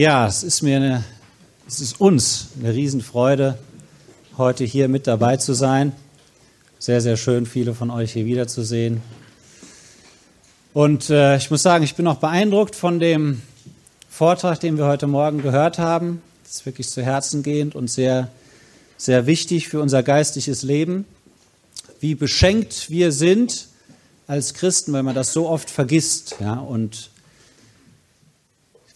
Ja, es ist mir eine, es ist uns eine Riesenfreude, heute hier mit dabei zu sein. Sehr, sehr schön, viele von euch hier wiederzusehen. Und äh, ich muss sagen, ich bin auch beeindruckt von dem Vortrag, den wir heute Morgen gehört haben. Das ist wirklich zu Herzen gehend und sehr, sehr wichtig für unser geistliches Leben. Wie beschenkt wir sind als Christen, weil man das so oft vergisst. Ja, und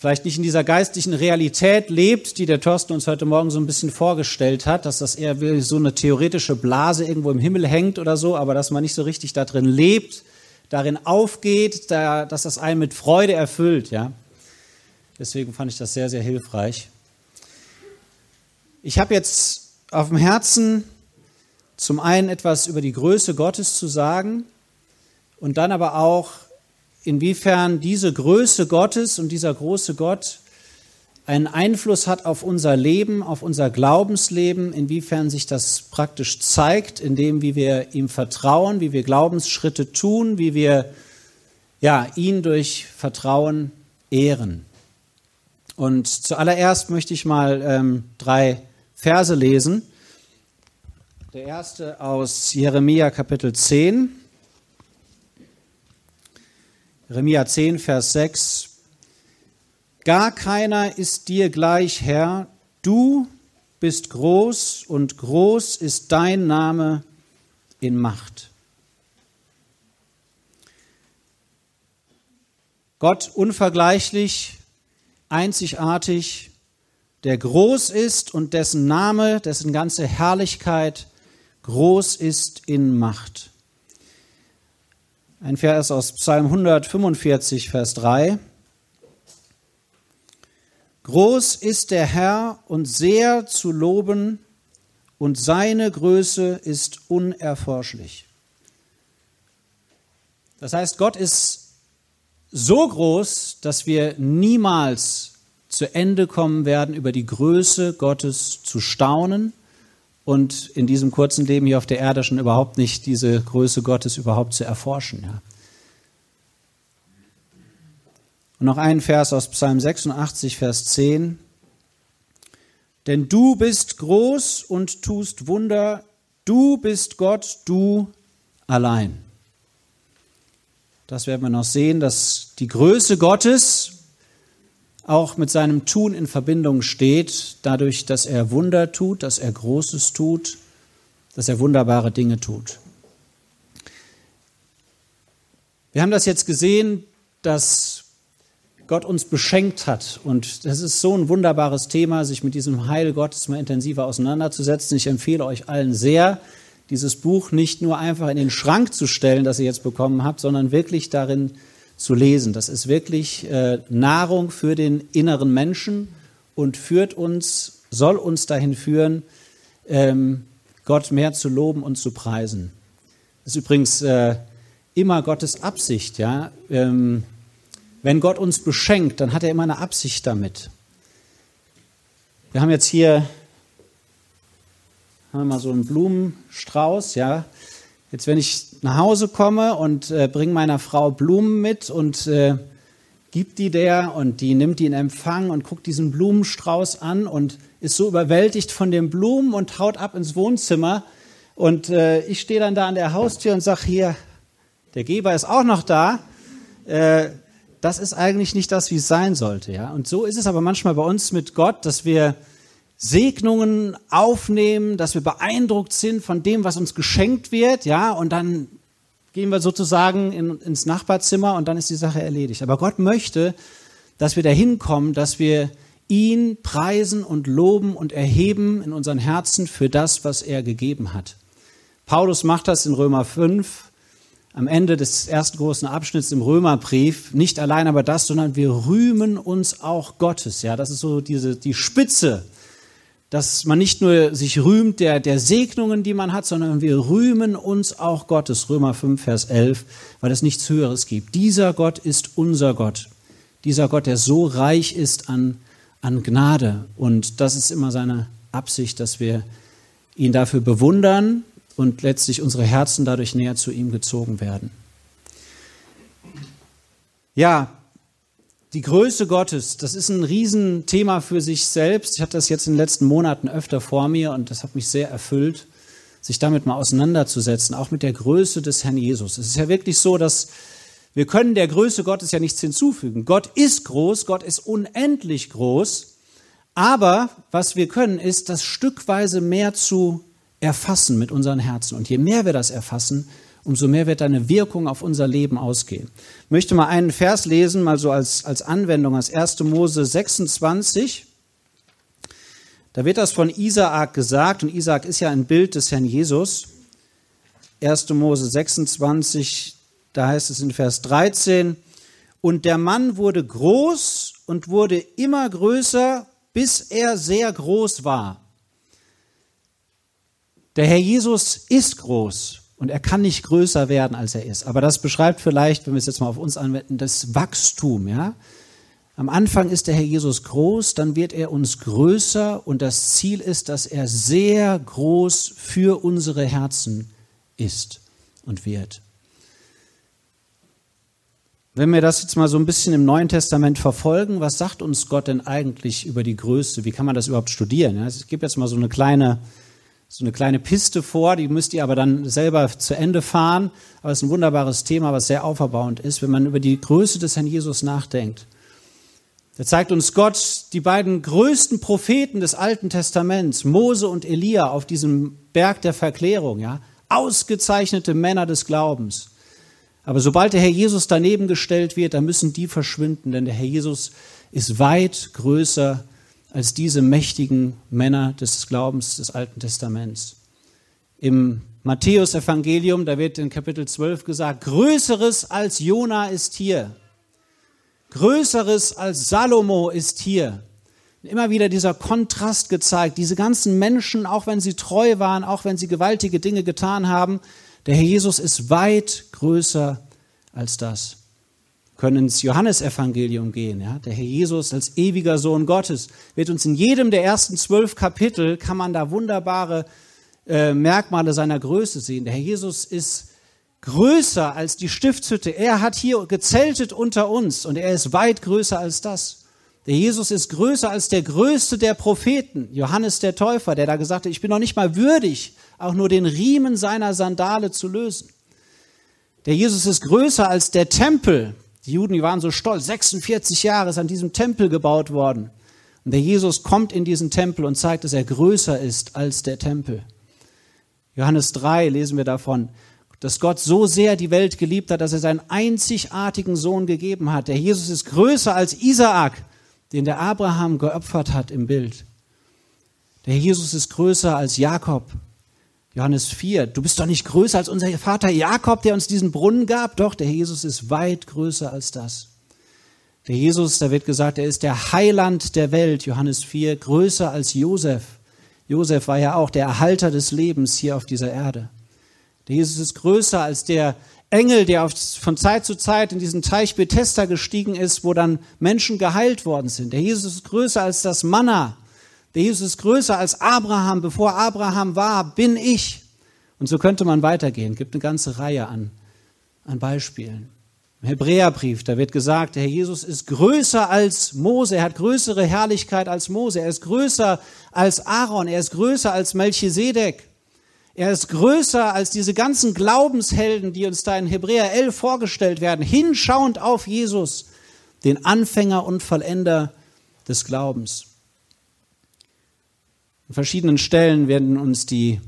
vielleicht nicht in dieser geistlichen Realität lebt, die der Thorsten uns heute Morgen so ein bisschen vorgestellt hat, dass das eher wie so eine theoretische Blase irgendwo im Himmel hängt oder so, aber dass man nicht so richtig da drin lebt, darin aufgeht, da, dass das einen mit Freude erfüllt. Ja? Deswegen fand ich das sehr, sehr hilfreich. Ich habe jetzt auf dem Herzen zum einen etwas über die Größe Gottes zu sagen und dann aber auch inwiefern diese Größe Gottes und dieser große Gott einen Einfluss hat auf unser Leben, auf unser Glaubensleben, inwiefern sich das praktisch zeigt, indem wie wir ihm vertrauen, wie wir Glaubensschritte tun, wie wir ja, ihn durch Vertrauen ehren. Und zuallererst möchte ich mal ähm, drei Verse lesen. Der erste aus Jeremia Kapitel 10. Jeremia 10, Vers 6. Gar keiner ist dir gleich, Herr, du bist groß und groß ist dein Name in Macht. Gott unvergleichlich, einzigartig, der groß ist und dessen Name, dessen ganze Herrlichkeit groß ist in Macht. Ein Vers aus Psalm 145, Vers 3. Groß ist der Herr und sehr zu loben, und seine Größe ist unerforschlich. Das heißt, Gott ist so groß, dass wir niemals zu Ende kommen werden, über die Größe Gottes zu staunen und in diesem kurzen Leben hier auf der Erde schon überhaupt nicht diese Größe Gottes überhaupt zu erforschen. Ja. Und noch ein Vers aus Psalm 86, Vers 10. Denn du bist groß und tust Wunder, du bist Gott, du allein. Das werden wir noch sehen, dass die Größe Gottes auch mit seinem Tun in Verbindung steht, dadurch, dass er Wunder tut, dass er Großes tut, dass er wunderbare Dinge tut. Wir haben das jetzt gesehen, dass Gott uns beschenkt hat. Und das ist so ein wunderbares Thema, sich mit diesem Heil Gottes mal intensiver auseinanderzusetzen. Ich empfehle euch allen sehr, dieses Buch nicht nur einfach in den Schrank zu stellen, das ihr jetzt bekommen habt, sondern wirklich darin zu lesen. Das ist wirklich äh, Nahrung für den inneren Menschen und führt uns, soll uns dahin führen, ähm, Gott mehr zu loben und zu preisen. Das ist übrigens äh, immer Gottes Absicht, ja. Ähm, wenn Gott uns beschenkt, dann hat er immer eine Absicht damit. Wir haben jetzt hier haben wir mal so einen Blumenstrauß, ja. Jetzt, wenn ich nach Hause komme und äh, bringe meiner Frau Blumen mit und äh, gibt die der und die nimmt die in Empfang und guckt diesen Blumenstrauß an und ist so überwältigt von den Blumen und haut ab ins Wohnzimmer. Und äh, ich stehe dann da an der Haustür und sage hier, der Geber ist auch noch da. Äh, das ist eigentlich nicht das, wie es sein sollte. Ja? Und so ist es aber manchmal bei uns mit Gott, dass wir Segnungen aufnehmen, dass wir beeindruckt sind von dem, was uns geschenkt wird, ja, und dann gehen wir sozusagen in, ins Nachbarzimmer und dann ist die Sache erledigt. Aber Gott möchte, dass wir dahin kommen, dass wir ihn preisen und loben und erheben in unseren Herzen für das, was er gegeben hat. Paulus macht das in Römer 5 am Ende des ersten großen Abschnitts im Römerbrief. Nicht allein aber das, sondern wir rühmen uns auch Gottes. Ja, das ist so diese, die Spitze dass man nicht nur sich rühmt der, der Segnungen, die man hat, sondern wir rühmen uns auch Gottes, Römer 5, Vers 11, weil es nichts Höheres gibt. Dieser Gott ist unser Gott. Dieser Gott, der so reich ist an, an Gnade. Und das ist immer seine Absicht, dass wir ihn dafür bewundern und letztlich unsere Herzen dadurch näher zu ihm gezogen werden. Ja, Die Größe Gottes, das ist ein Riesenthema für sich selbst. Ich hatte das jetzt in den letzten Monaten öfter vor mir und das hat mich sehr erfüllt, sich damit mal auseinanderzusetzen, auch mit der Größe des Herrn Jesus. Es ist ja wirklich so, dass wir können der Größe Gottes ja nichts hinzufügen. Gott ist groß, Gott ist unendlich groß, aber was wir können, ist das stückweise mehr zu erfassen mit unseren Herzen. Und je mehr wir das erfassen, umso mehr wird eine Wirkung auf unser Leben ausgehen. Ich möchte mal einen Vers lesen, mal so als, als Anwendung, als 1. Mose 26. Da wird das von Isaak gesagt, und Isaak ist ja ein Bild des Herrn Jesus. 1. Mose 26, da heißt es in Vers 13, und der Mann wurde groß und wurde immer größer, bis er sehr groß war. Der Herr Jesus ist groß und er kann nicht größer werden, als er ist. Aber das beschreibt vielleicht, wenn wir es jetzt mal auf uns anwenden, das Wachstum, ja. Am Anfang ist der Herr Jesus groß, dann wird er uns größer und das Ziel ist, dass er sehr groß für unsere Herzen ist und wird. Wenn wir das jetzt mal so ein bisschen im Neuen Testament verfolgen, was sagt uns Gott denn eigentlich über die Größe? Wie kann man das überhaupt studieren? Es gibt jetzt mal so eine kleine so eine kleine Piste vor, die müsst ihr aber dann selber zu Ende fahren. Aber es ist ein wunderbares Thema, was sehr auferbauend ist, wenn man über die Größe des Herrn Jesus nachdenkt. Da zeigt uns Gott die beiden größten Propheten des Alten Testaments, Mose und Elia, auf diesem Berg der Verklärung, ja. Ausgezeichnete Männer des Glaubens. Aber sobald der Herr Jesus daneben gestellt wird, dann müssen die verschwinden, denn der Herr Jesus ist weit größer als diese mächtigen Männer des Glaubens des Alten Testaments. Im Matthäus-Evangelium, da wird in Kapitel 12 gesagt, Größeres als Jona ist hier. Größeres als Salomo ist hier. Immer wieder dieser Kontrast gezeigt. Diese ganzen Menschen, auch wenn sie treu waren, auch wenn sie gewaltige Dinge getan haben, der Herr Jesus ist weit größer als das können ins Johannesevangelium gehen. Ja? Der Herr Jesus als ewiger Sohn Gottes wird uns in jedem der ersten zwölf Kapitel, kann man da wunderbare äh, Merkmale seiner Größe sehen. Der Herr Jesus ist größer als die Stiftshütte. Er hat hier gezeltet unter uns und er ist weit größer als das. Der Jesus ist größer als der größte der Propheten, Johannes der Täufer, der da gesagt hat, ich bin noch nicht mal würdig, auch nur den Riemen seiner Sandale zu lösen. Der Jesus ist größer als der Tempel, die Juden, die waren so stolz. 46 Jahre ist an diesem Tempel gebaut worden. Und der Jesus kommt in diesen Tempel und zeigt, dass er größer ist als der Tempel. Johannes 3 lesen wir davon, dass Gott so sehr die Welt geliebt hat, dass er seinen einzigartigen Sohn gegeben hat. Der Jesus ist größer als Isaak, den der Abraham geopfert hat im Bild. Der Jesus ist größer als Jakob, Johannes 4, du bist doch nicht größer als unser Vater Jakob, der uns diesen Brunnen gab. Doch, der Jesus ist weit größer als das. Der Jesus, da wird gesagt, er ist der Heiland der Welt, Johannes 4, größer als Josef. Josef war ja auch der Erhalter des Lebens hier auf dieser Erde. Der Jesus ist größer als der Engel, der von Zeit zu Zeit in diesen Teich Bethesda gestiegen ist, wo dann Menschen geheilt worden sind. Der Jesus ist größer als das Manna, der Jesus ist größer als Abraham. Bevor Abraham war, bin ich. Und so könnte man weitergehen. Es gibt eine ganze Reihe an, an Beispielen. Im Hebräerbrief, da wird gesagt, der Herr Jesus ist größer als Mose. Er hat größere Herrlichkeit als Mose. Er ist größer als Aaron. Er ist größer als Melchisedek. Er ist größer als diese ganzen Glaubenshelden, die uns da in Hebräer 11 vorgestellt werden, hinschauend auf Jesus, den Anfänger und Vollender des Glaubens. Verschiedenen Stellen werden uns die,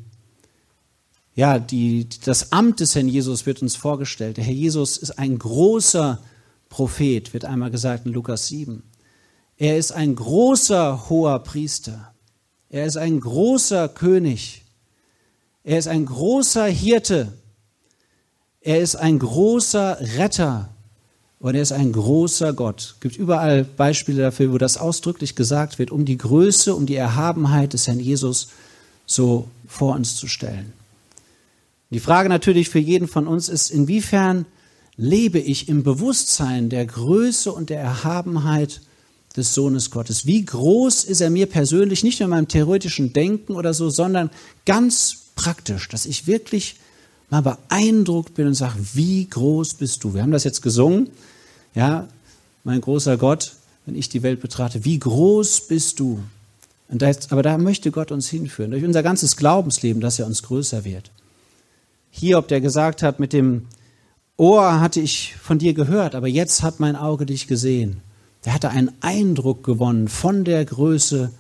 ja, die, das Amt des Herrn Jesus wird uns vorgestellt. Der Herr Jesus ist ein großer Prophet, wird einmal gesagt in Lukas 7. Er ist ein großer hoher Priester. Er ist ein großer König. Er ist ein großer Hirte. Er ist ein großer Retter. Und er ist ein großer Gott. Es gibt überall Beispiele dafür, wo das ausdrücklich gesagt wird, um die Größe, um die Erhabenheit des Herrn Jesus so vor uns zu stellen. Die Frage natürlich für jeden von uns ist, inwiefern lebe ich im Bewusstsein der Größe und der Erhabenheit des Sohnes Gottes? Wie groß ist er mir persönlich, nicht nur in meinem theoretischen Denken oder so, sondern ganz praktisch, dass ich wirklich mal beeindruckt bin und sage, wie groß bist du? Wir haben das jetzt gesungen. Ja, mein großer Gott, wenn ich die Welt betrachte, wie groß bist du? Das, aber da möchte Gott uns hinführen, durch unser ganzes Glaubensleben, dass er uns größer wird. Hiob, der gesagt hat, mit dem Ohr hatte ich von dir gehört, aber jetzt hat mein Auge dich gesehen. Der hatte einen Eindruck gewonnen von der Größe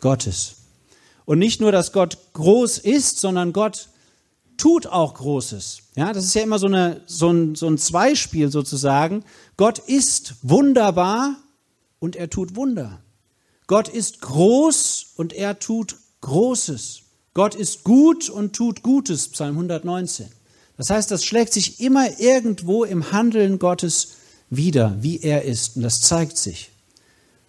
Gottes. Und nicht nur, dass Gott groß ist, sondern Gott tut auch Großes. Ja, das ist ja immer so, eine, so, ein, so ein Zweispiel sozusagen. Gott ist wunderbar und er tut Wunder. Gott ist groß und er tut Großes. Gott ist gut und tut Gutes, Psalm 119. Das heißt, das schlägt sich immer irgendwo im Handeln Gottes wieder, wie er ist. Und das zeigt sich.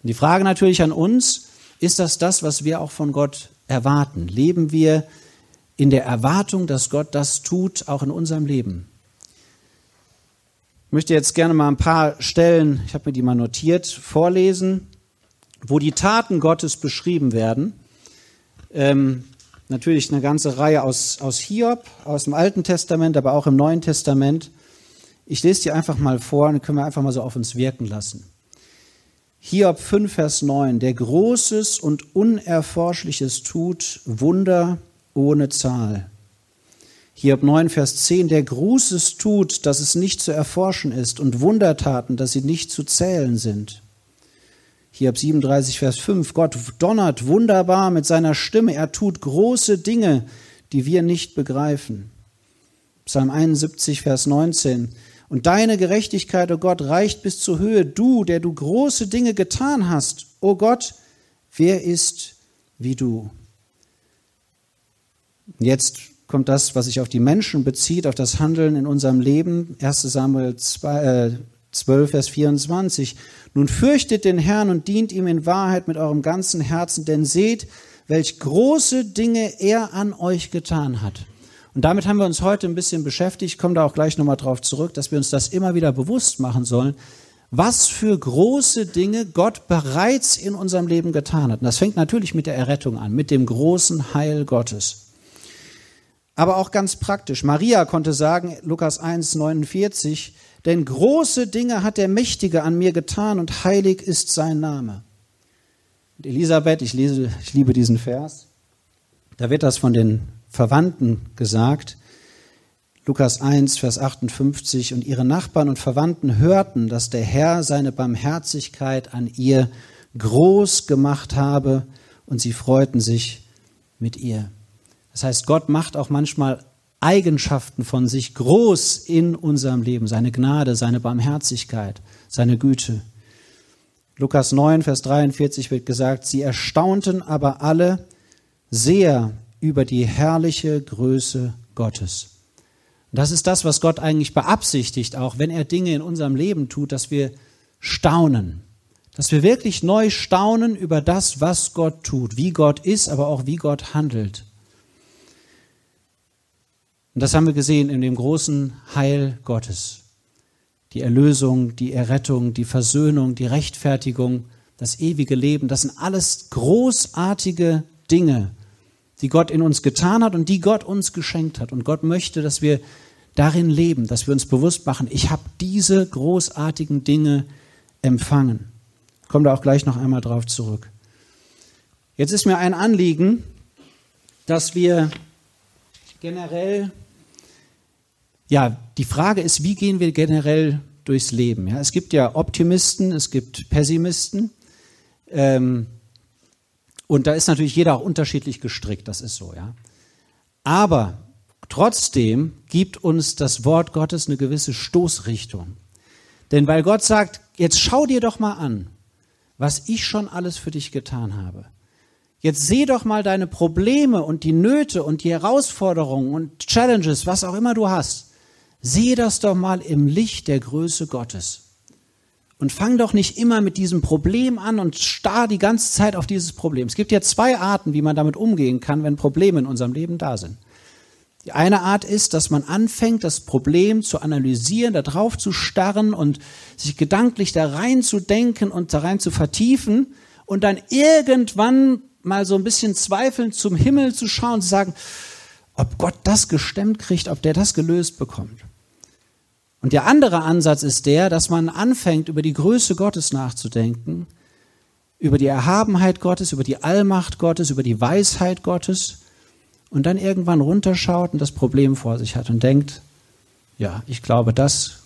Und die Frage natürlich an uns, ist das das, was wir auch von Gott erwarten? Leben wir in der Erwartung, dass Gott das tut, auch in unserem Leben? Ich möchte jetzt gerne mal ein paar Stellen, ich habe mir die mal notiert, vorlesen, wo die Taten Gottes beschrieben werden. Ähm, natürlich eine ganze Reihe aus, aus Hiob, aus dem Alten Testament, aber auch im Neuen Testament. Ich lese die einfach mal vor und können wir einfach mal so auf uns wirken lassen. Hiob 5, Vers 9, der Großes und Unerforschliches tut, Wunder ohne Zahl. Hiob 9, Vers 10, der Großes tut, dass es nicht zu erforschen ist, und Wundertaten, dass sie nicht zu zählen sind. Hiob 37, Vers 5, Gott donnert wunderbar mit seiner Stimme, er tut große Dinge, die wir nicht begreifen. Psalm 71, Vers 19, und deine Gerechtigkeit, o oh Gott, reicht bis zur Höhe. Du, der du große Dinge getan hast, o oh Gott, wer ist wie du? Jetzt kommt das, was sich auf die Menschen bezieht, auf das Handeln in unserem Leben. 1 Samuel 2, äh, 12, Vers 24. Nun fürchtet den Herrn und dient ihm in Wahrheit mit eurem ganzen Herzen, denn seht, welch große Dinge er an euch getan hat. Und damit haben wir uns heute ein bisschen beschäftigt, ich komme da auch gleich nochmal drauf zurück, dass wir uns das immer wieder bewusst machen sollen, was für große Dinge Gott bereits in unserem Leben getan hat. Und das fängt natürlich mit der Errettung an, mit dem großen Heil Gottes. Aber auch ganz praktisch. Maria konnte sagen, Lukas 1, 49, denn große Dinge hat der Mächtige an mir getan und heilig ist sein Name. Und Elisabeth, ich, lese, ich liebe diesen Vers, da wird das von den Verwandten gesagt. Lukas 1, Vers 58. Und ihre Nachbarn und Verwandten hörten, dass der Herr seine Barmherzigkeit an ihr groß gemacht habe und sie freuten sich mit ihr. Das heißt, Gott macht auch manchmal Eigenschaften von sich groß in unserem Leben, seine Gnade, seine Barmherzigkeit, seine Güte. Lukas 9, Vers 43 wird gesagt, sie erstaunten aber alle sehr über die herrliche Größe Gottes. Das ist das, was Gott eigentlich beabsichtigt, auch wenn er Dinge in unserem Leben tut, dass wir staunen, dass wir wirklich neu staunen über das, was Gott tut, wie Gott ist, aber auch wie Gott handelt. Und das haben wir gesehen in dem großen Heil Gottes. Die Erlösung, die Errettung, die Versöhnung, die Rechtfertigung, das ewige Leben, das sind alles großartige Dinge, die Gott in uns getan hat und die Gott uns geschenkt hat. Und Gott möchte, dass wir darin leben, dass wir uns bewusst machen, ich habe diese großartigen Dinge empfangen. Ich komme da auch gleich noch einmal drauf zurück. Jetzt ist mir ein Anliegen, dass wir generell, ja, die Frage ist, wie gehen wir generell durchs Leben? Ja, es gibt ja Optimisten, es gibt Pessimisten. Ähm, und da ist natürlich jeder auch unterschiedlich gestrickt, das ist so, ja. Aber trotzdem gibt uns das Wort Gottes eine gewisse Stoßrichtung. Denn weil Gott sagt, jetzt schau dir doch mal an, was ich schon alles für dich getan habe. Jetzt seh doch mal deine Probleme und die Nöte und die Herausforderungen und Challenges, was auch immer du hast. Sehe das doch mal im Licht der Größe Gottes. Und fang doch nicht immer mit diesem Problem an und starr die ganze Zeit auf dieses Problem. Es gibt ja zwei Arten, wie man damit umgehen kann, wenn Probleme in unserem Leben da sind. Die eine Art ist, dass man anfängt, das Problem zu analysieren, da drauf zu starren und sich gedanklich da rein zu denken und da rein zu vertiefen und dann irgendwann mal so ein bisschen zweifelnd zum Himmel zu schauen und zu sagen, ob Gott das gestemmt kriegt, ob der das gelöst bekommt. Und der andere Ansatz ist der, dass man anfängt, über die Größe Gottes nachzudenken, über die Erhabenheit Gottes, über die Allmacht Gottes, über die Weisheit Gottes und dann irgendwann runterschaut und das Problem vor sich hat und denkt, ja, ich glaube, das,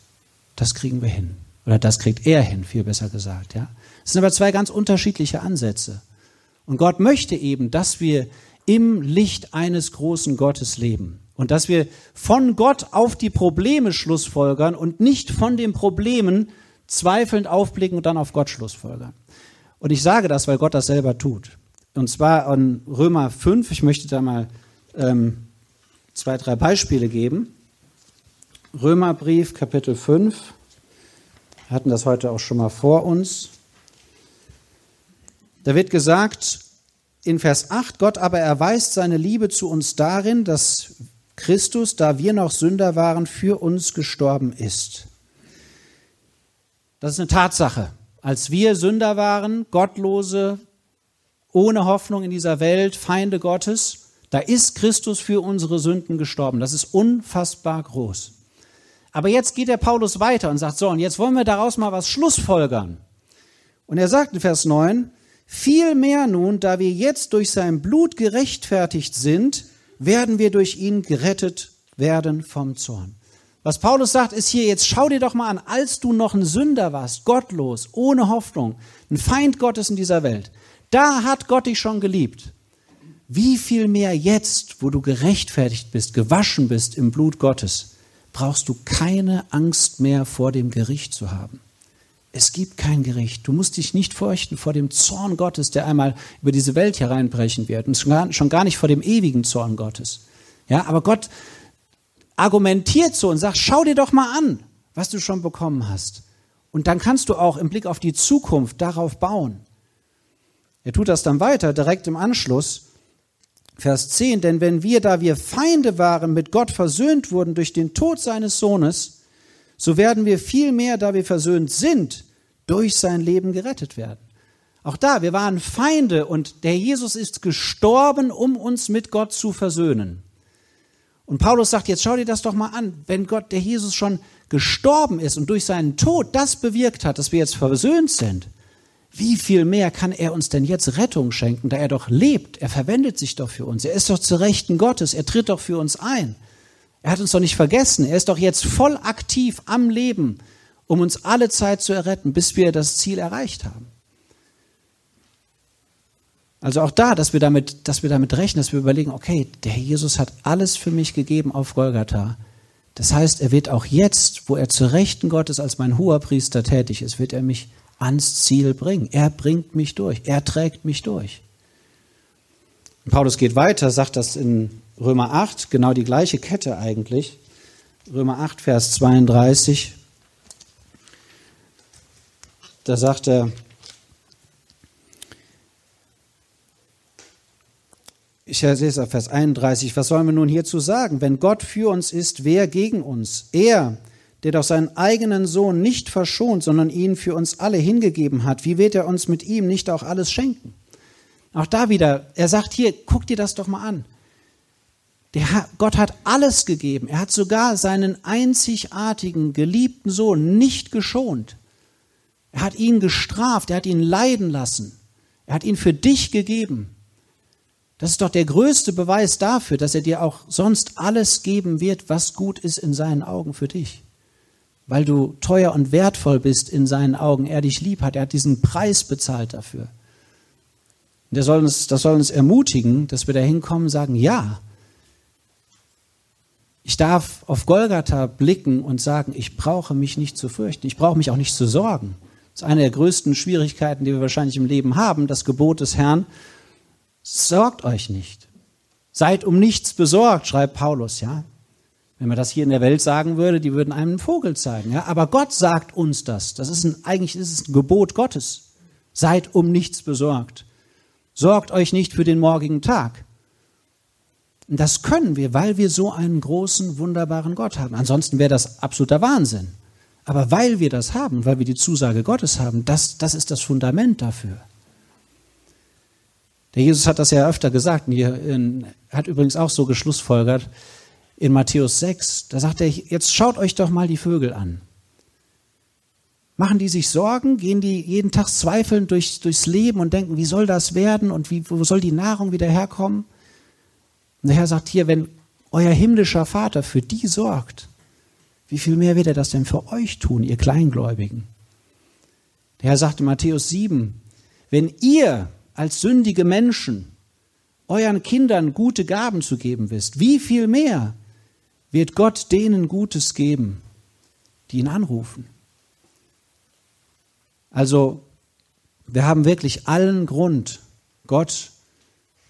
das kriegen wir hin. Oder das kriegt er hin, viel besser gesagt, ja. Es sind aber zwei ganz unterschiedliche Ansätze. Und Gott möchte eben, dass wir im Licht eines großen Gottes leben. Und dass wir von Gott auf die Probleme schlussfolgern und nicht von den Problemen zweifelnd aufblicken und dann auf Gott schlussfolgern. Und ich sage das, weil Gott das selber tut. Und zwar an Römer 5, ich möchte da mal ähm, zwei, drei Beispiele geben. Römerbrief, Kapitel 5. Wir hatten das heute auch schon mal vor uns. Da wird gesagt in Vers 8, Gott aber erweist seine Liebe zu uns darin, dass Christus, da wir noch Sünder waren, für uns gestorben ist. Das ist eine Tatsache. Als wir Sünder waren, Gottlose, ohne Hoffnung in dieser Welt, Feinde Gottes, da ist Christus für unsere Sünden gestorben. Das ist unfassbar groß. Aber jetzt geht der Paulus weiter und sagt, so, und jetzt wollen wir daraus mal was Schlussfolgern. Und er sagt in Vers 9, Vielmehr nun, da wir jetzt durch sein Blut gerechtfertigt sind, werden wir durch ihn gerettet werden vom Zorn. Was Paulus sagt, ist hier, jetzt schau dir doch mal an, als du noch ein Sünder warst, gottlos, ohne Hoffnung, ein Feind Gottes in dieser Welt, da hat Gott dich schon geliebt. Wie viel mehr jetzt, wo du gerechtfertigt bist, gewaschen bist im Blut Gottes, brauchst du keine Angst mehr vor dem Gericht zu haben. Es gibt kein Gericht. Du musst dich nicht fürchten vor dem Zorn Gottes, der einmal über diese Welt hereinbrechen wird. Und schon gar nicht vor dem ewigen Zorn Gottes. Ja, aber Gott argumentiert so und sagt, schau dir doch mal an, was du schon bekommen hast. Und dann kannst du auch im Blick auf die Zukunft darauf bauen. Er tut das dann weiter, direkt im Anschluss. Vers 10, denn wenn wir, da wir Feinde waren, mit Gott versöhnt wurden durch den Tod seines Sohnes, so werden wir vielmehr, da wir versöhnt sind, durch sein Leben gerettet werden. Auch da, wir waren Feinde und der Jesus ist gestorben, um uns mit Gott zu versöhnen. Und Paulus sagt, jetzt schau dir das doch mal an, wenn Gott, der Jesus schon gestorben ist und durch seinen Tod das bewirkt hat, dass wir jetzt versöhnt sind, wie viel mehr kann er uns denn jetzt Rettung schenken, da er doch lebt, er verwendet sich doch für uns, er ist doch zu Rechten Gottes, er tritt doch für uns ein. Er hat uns doch nicht vergessen. Er ist doch jetzt voll aktiv am Leben, um uns alle Zeit zu erretten, bis wir das Ziel erreicht haben. Also auch da, dass wir damit, dass wir damit rechnen, dass wir überlegen, okay, der Herr Jesus hat alles für mich gegeben auf Golgatha. Das heißt, er wird auch jetzt, wo er zu Rechten Gottes als mein hoher Priester tätig ist, wird er mich ans Ziel bringen. Er bringt mich durch. Er trägt mich durch. Paulus geht weiter, sagt das in Römer 8, genau die gleiche Kette eigentlich. Römer 8, Vers 32. Da sagt er, ich lese auf Vers 31, was sollen wir nun hierzu sagen? Wenn Gott für uns ist, wer gegen uns? Er, der doch seinen eigenen Sohn nicht verschont, sondern ihn für uns alle hingegeben hat, wie wird er uns mit ihm nicht auch alles schenken? Auch da wieder, er sagt hier, guck dir das doch mal an. Der, Gott hat alles gegeben. Er hat sogar seinen einzigartigen, geliebten Sohn nicht geschont. Er hat ihn gestraft, er hat ihn leiden lassen. Er hat ihn für dich gegeben. Das ist doch der größte Beweis dafür, dass er dir auch sonst alles geben wird, was gut ist in seinen Augen für dich. Weil du teuer und wertvoll bist in seinen Augen. Er dich lieb hat. Er hat diesen Preis bezahlt dafür. Und soll uns, das soll uns ermutigen, dass wir da hinkommen und sagen, ja, ich darf auf Golgatha blicken und sagen, ich brauche mich nicht zu fürchten, ich brauche mich auch nicht zu sorgen. Das ist eine der größten Schwierigkeiten, die wir wahrscheinlich im Leben haben, das Gebot des Herrn. Sorgt euch nicht. Seid um nichts besorgt, schreibt Paulus, ja. Wenn man das hier in der Welt sagen würde, die würden einem einen Vogel zeigen, ja. Aber Gott sagt uns das. Das ist ein, eigentlich ist es ein Gebot Gottes. Seid um nichts besorgt. Sorgt euch nicht für den morgigen Tag. Und das können wir, weil wir so einen großen, wunderbaren Gott haben. Ansonsten wäre das absoluter Wahnsinn. Aber weil wir das haben, weil wir die Zusage Gottes haben, das, das ist das Fundament dafür. Der Jesus hat das ja öfter gesagt, er hat übrigens auch so geschlussfolgert, in Matthäus 6, da sagt er, jetzt schaut euch doch mal die Vögel an. Machen die sich Sorgen? Gehen die jeden Tag zweifelnd durch, durchs Leben und denken, wie soll das werden und wie, wo soll die Nahrung wieder herkommen? Und der Herr sagt hier, wenn euer himmlischer Vater für die sorgt, wie viel mehr wird er das denn für euch tun, ihr Kleingläubigen? Der Herr sagte in Matthäus 7, wenn ihr als sündige Menschen euren Kindern gute Gaben zu geben wisst, wie viel mehr wird Gott denen Gutes geben, die ihn anrufen. Also wir haben wirklich allen Grund, Gott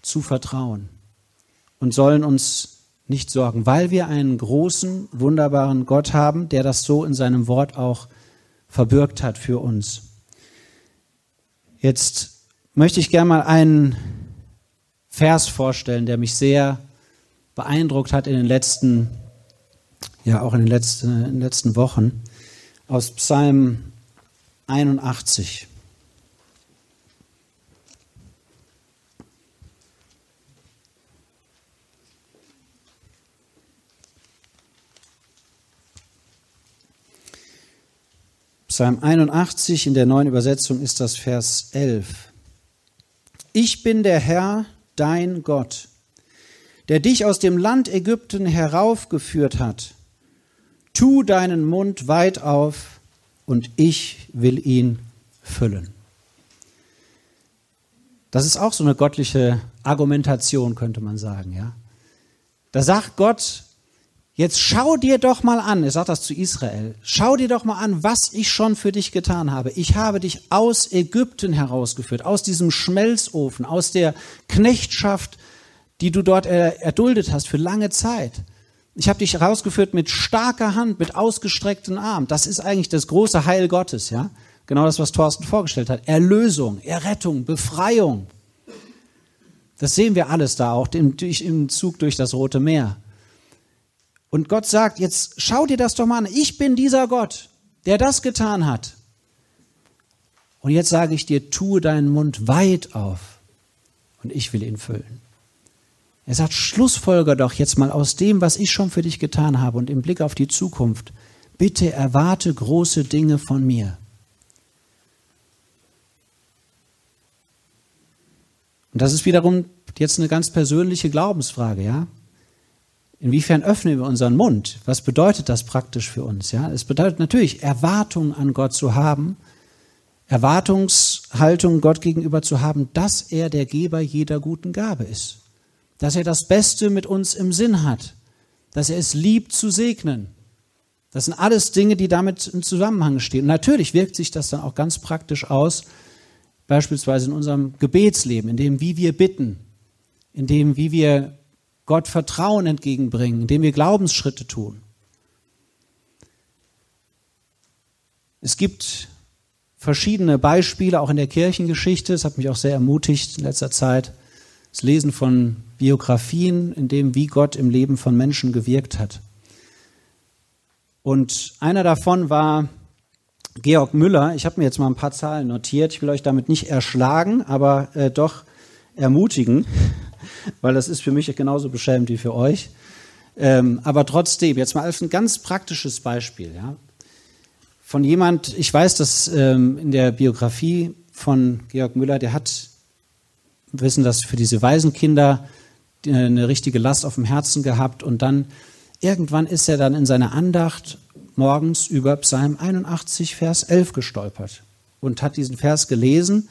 zu vertrauen und sollen uns nicht sorgen, weil wir einen großen, wunderbaren Gott haben, der das so in seinem Wort auch verbürgt hat für uns. Jetzt möchte ich gerne mal einen Vers vorstellen, der mich sehr beeindruckt hat in den letzten ja auch in den letzten, in den letzten Wochen, aus Psalm 81. Psalm 81 in der neuen Übersetzung ist das Vers 11. Ich bin der Herr, dein Gott, der dich aus dem Land Ägypten heraufgeführt hat tu deinen Mund weit auf und ich will ihn füllen. Das ist auch so eine göttliche Argumentation, könnte man sagen, ja. Da sagt Gott, jetzt schau dir doch mal an, er sagt das zu Israel, schau dir doch mal an, was ich schon für dich getan habe. Ich habe dich aus Ägypten herausgeführt, aus diesem Schmelzofen, aus der Knechtschaft, die du dort erduldet hast für lange Zeit. Ich habe dich herausgeführt mit starker Hand, mit ausgestreckten Arm. Das ist eigentlich das große Heil Gottes, ja? Genau das, was Thorsten vorgestellt hat. Erlösung, Errettung, Befreiung. Das sehen wir alles da auch im, im Zug durch das Rote Meer. Und Gott sagt, jetzt schau dir das doch mal an. Ich bin dieser Gott, der das getan hat. Und jetzt sage ich dir, tue deinen Mund weit auf und ich will ihn füllen. Er sagt, Schlussfolger doch jetzt mal aus dem, was ich schon für dich getan habe und im Blick auf die Zukunft. Bitte erwarte große Dinge von mir. Und das ist wiederum jetzt eine ganz persönliche Glaubensfrage, ja? Inwiefern öffnen wir unseren Mund? Was bedeutet das praktisch für uns, ja? Es bedeutet natürlich Erwartungen an Gott zu haben, Erwartungshaltung Gott gegenüber zu haben, dass er der Geber jeder guten Gabe ist dass er das Beste mit uns im Sinn hat, dass er es liebt zu segnen. Das sind alles Dinge, die damit im Zusammenhang stehen. Und natürlich wirkt sich das dann auch ganz praktisch aus, beispielsweise in unserem Gebetsleben, in dem, wie wir bitten, in dem, wie wir Gott Vertrauen entgegenbringen, in dem wir Glaubensschritte tun. Es gibt verschiedene Beispiele, auch in der Kirchengeschichte. Es hat mich auch sehr ermutigt in letzter Zeit. Das Lesen von Biografien, in dem, wie Gott im Leben von Menschen gewirkt hat. Und einer davon war Georg Müller. Ich habe mir jetzt mal ein paar Zahlen notiert. Ich will euch damit nicht erschlagen, aber äh, doch ermutigen, weil das ist für mich genauso beschämend wie für euch. Ähm, aber trotzdem, jetzt mal als ein ganz praktisches Beispiel. Ja, von jemand, ich weiß, dass ähm, in der Biografie von Georg Müller, der hat, wissen das für diese Waisenkinder, eine richtige Last auf dem Herzen gehabt und dann irgendwann ist er dann in seiner Andacht morgens über Psalm 81, Vers 11 gestolpert und hat diesen Vers gelesen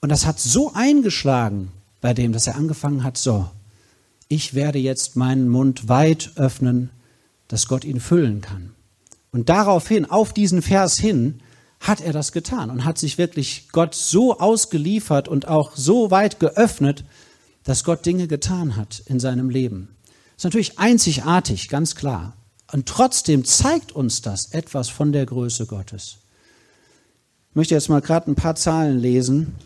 und das hat so eingeschlagen bei dem, dass er angefangen hat, so, ich werde jetzt meinen Mund weit öffnen, dass Gott ihn füllen kann. Und daraufhin, auf diesen Vers hin, hat er das getan und hat sich wirklich Gott so ausgeliefert und auch so weit geöffnet, dass Gott Dinge getan hat in seinem Leben. Ist natürlich einzigartig, ganz klar. Und trotzdem zeigt uns das etwas von der Größe Gottes. Ich möchte jetzt mal gerade ein paar Zahlen lesen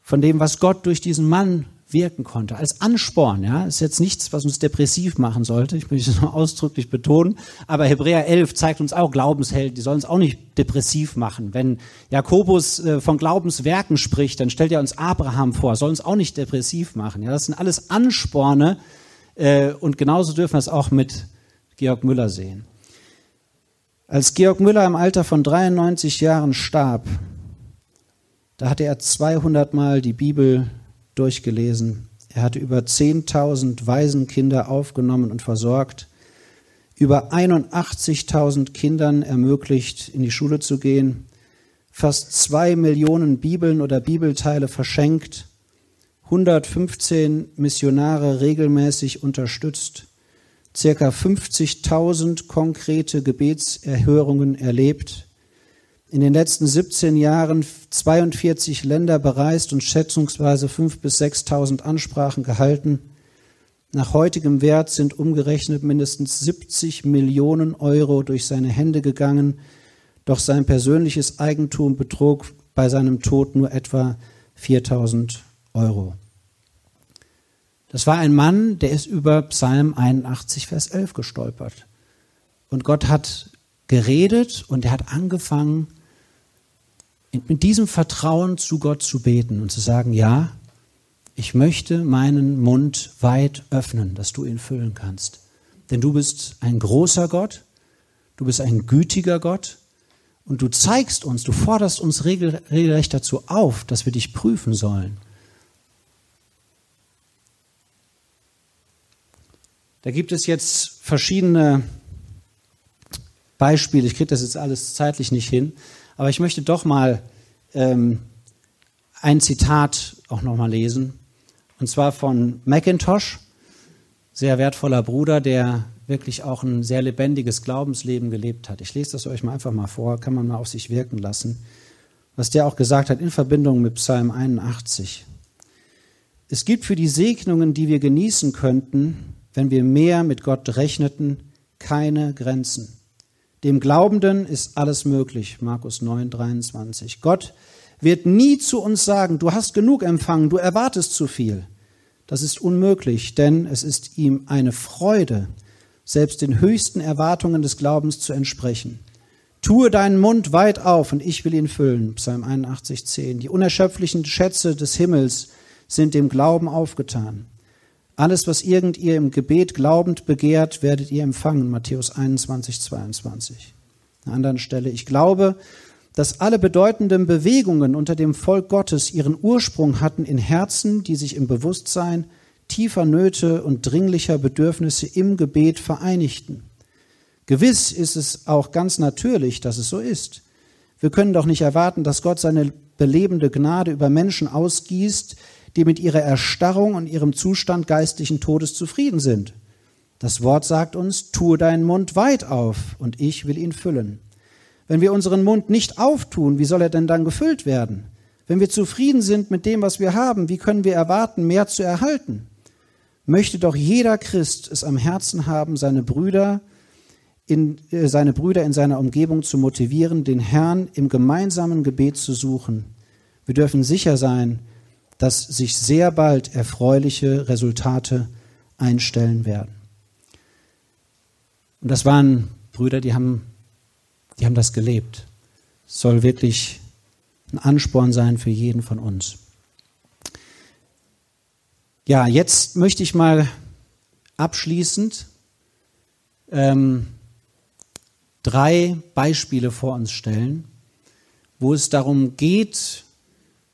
von dem, was Gott durch diesen Mann wirken konnte. Als Ansporn, ja, ist jetzt nichts, was uns depressiv machen sollte. Ich möchte es nur ausdrücklich betonen. Aber Hebräer 11 zeigt uns auch Glaubenshelden, die sollen uns auch nicht depressiv machen. Wenn Jakobus äh, von Glaubenswerken spricht, dann stellt er uns Abraham vor, soll uns auch nicht depressiv machen. Ja, das sind alles Ansporne, Äh, und genauso dürfen wir es auch mit Georg Müller sehen. Als Georg Müller im Alter von 93 Jahren starb, da hatte er 200 Mal die Bibel durchgelesen. Er hatte über 10.000 Waisenkinder aufgenommen und versorgt, über 81.000 Kindern ermöglicht, in die Schule zu gehen, fast zwei Millionen Bibeln oder Bibelteile verschenkt, 115 Missionare regelmäßig unterstützt, circa 50.000 konkrete Gebetserhörungen erlebt, in den letzten 17 Jahren 42 Länder bereist und schätzungsweise 5.000 bis 6.000 Ansprachen gehalten. Nach heutigem Wert sind umgerechnet mindestens 70 Millionen Euro durch seine Hände gegangen, doch sein persönliches Eigentum betrug bei seinem Tod nur etwa 4000 Euro. Das war ein Mann, der ist über Psalm 81, Vers 11 gestolpert. Und Gott hat geredet und er hat angefangen, mit diesem Vertrauen zu Gott zu beten und zu sagen, ja, ich möchte meinen Mund weit öffnen, dass du ihn füllen kannst. Denn du bist ein großer Gott, du bist ein gütiger Gott und du zeigst uns, du forderst uns regelrecht dazu auf, dass wir dich prüfen sollen. Da gibt es jetzt verschiedene Beispiele. Ich kriege das jetzt alles zeitlich nicht hin, aber ich möchte doch mal ähm, ein Zitat auch nochmal lesen. Und zwar von Macintosh, sehr wertvoller Bruder, der wirklich auch ein sehr lebendiges Glaubensleben gelebt hat. Ich lese das euch mal einfach mal vor, kann man mal auf sich wirken lassen. Was der auch gesagt hat in Verbindung mit Psalm 81. Es gibt für die Segnungen, die wir genießen könnten, wenn wir mehr mit Gott rechneten, keine Grenzen. Dem Glaubenden ist alles möglich. Markus 9, 23. Gott wird nie zu uns sagen, du hast genug empfangen, du erwartest zu viel. Das ist unmöglich, denn es ist ihm eine Freude, selbst den höchsten Erwartungen des Glaubens zu entsprechen. Tue deinen Mund weit auf und ich will ihn füllen. Psalm 81, 10. Die unerschöpflichen Schätze des Himmels sind dem Glauben aufgetan. Alles, was irgend ihr im Gebet glaubend begehrt, werdet ihr empfangen. Matthäus 21, 22. An einer anderen Stelle. Ich glaube, dass alle bedeutenden Bewegungen unter dem Volk Gottes ihren Ursprung hatten in Herzen, die sich im Bewusstsein tiefer Nöte und dringlicher Bedürfnisse im Gebet vereinigten. Gewiss ist es auch ganz natürlich, dass es so ist. Wir können doch nicht erwarten, dass Gott seine belebende Gnade über Menschen ausgießt, die mit ihrer Erstarrung und ihrem Zustand geistlichen Todes zufrieden sind. Das Wort sagt uns, tue deinen Mund weit auf und ich will ihn füllen. Wenn wir unseren Mund nicht auftun, wie soll er denn dann gefüllt werden? Wenn wir zufrieden sind mit dem, was wir haben, wie können wir erwarten, mehr zu erhalten? Möchte doch jeder Christ es am Herzen haben, seine Brüder in, äh, seine Brüder in seiner Umgebung zu motivieren, den Herrn im gemeinsamen Gebet zu suchen. Wir dürfen sicher sein, dass sich sehr bald erfreuliche Resultate einstellen werden. Und das waren Brüder, die haben, die haben das gelebt. Es soll wirklich ein Ansporn sein für jeden von uns. Ja, jetzt möchte ich mal abschließend ähm, drei Beispiele vor uns stellen, wo es darum geht,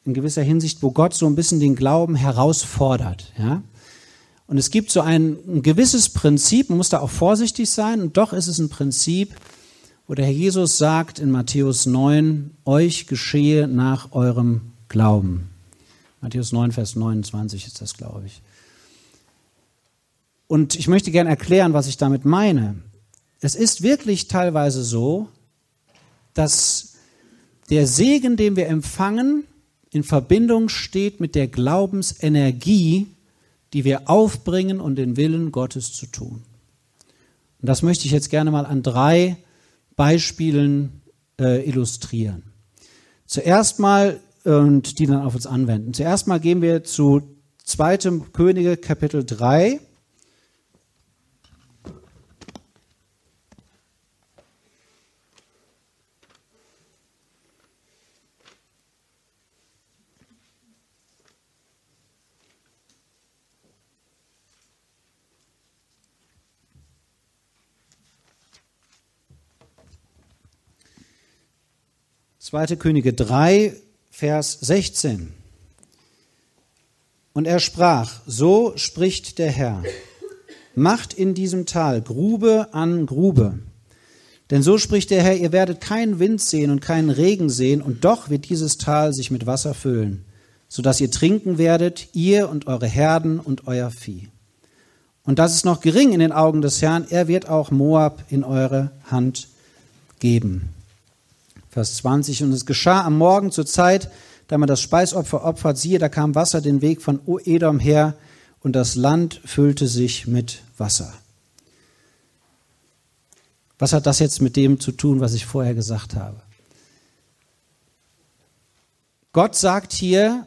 in gewisser Hinsicht, wo Gott so ein bisschen den Glauben herausfordert. Ja? Und es gibt so ein, ein gewisses Prinzip, man muss da auch vorsichtig sein, und doch ist es ein Prinzip, wo der Herr Jesus sagt in Matthäus 9, euch geschehe nach eurem Glauben. Matthäus 9, Vers 29 ist das, glaube ich. Und ich möchte gerne erklären, was ich damit meine. Es ist wirklich teilweise so, dass der Segen, den wir empfangen, in Verbindung steht mit der Glaubensenergie, die wir aufbringen, um den Willen Gottes zu tun. Und das möchte ich jetzt gerne mal an drei Beispielen äh, illustrieren. Zuerst mal, und die dann auf uns anwenden. Zuerst mal gehen wir zu 2. Könige Kapitel 3. 2. Könige 3, Vers 16. Und er sprach, so spricht der Herr, macht in diesem Tal Grube an Grube. Denn so spricht der Herr, ihr werdet keinen Wind sehen und keinen Regen sehen, und doch wird dieses Tal sich mit Wasser füllen, so dass ihr trinken werdet, ihr und eure Herden und euer Vieh. Und das ist noch gering in den Augen des Herrn, er wird auch Moab in eure Hand geben. Vers 20, und es geschah am Morgen zur Zeit, da man das Speisopfer opfert, siehe, da kam Wasser den Weg von Edom her, und das Land füllte sich mit Wasser. Was hat das jetzt mit dem zu tun, was ich vorher gesagt habe? Gott sagt hier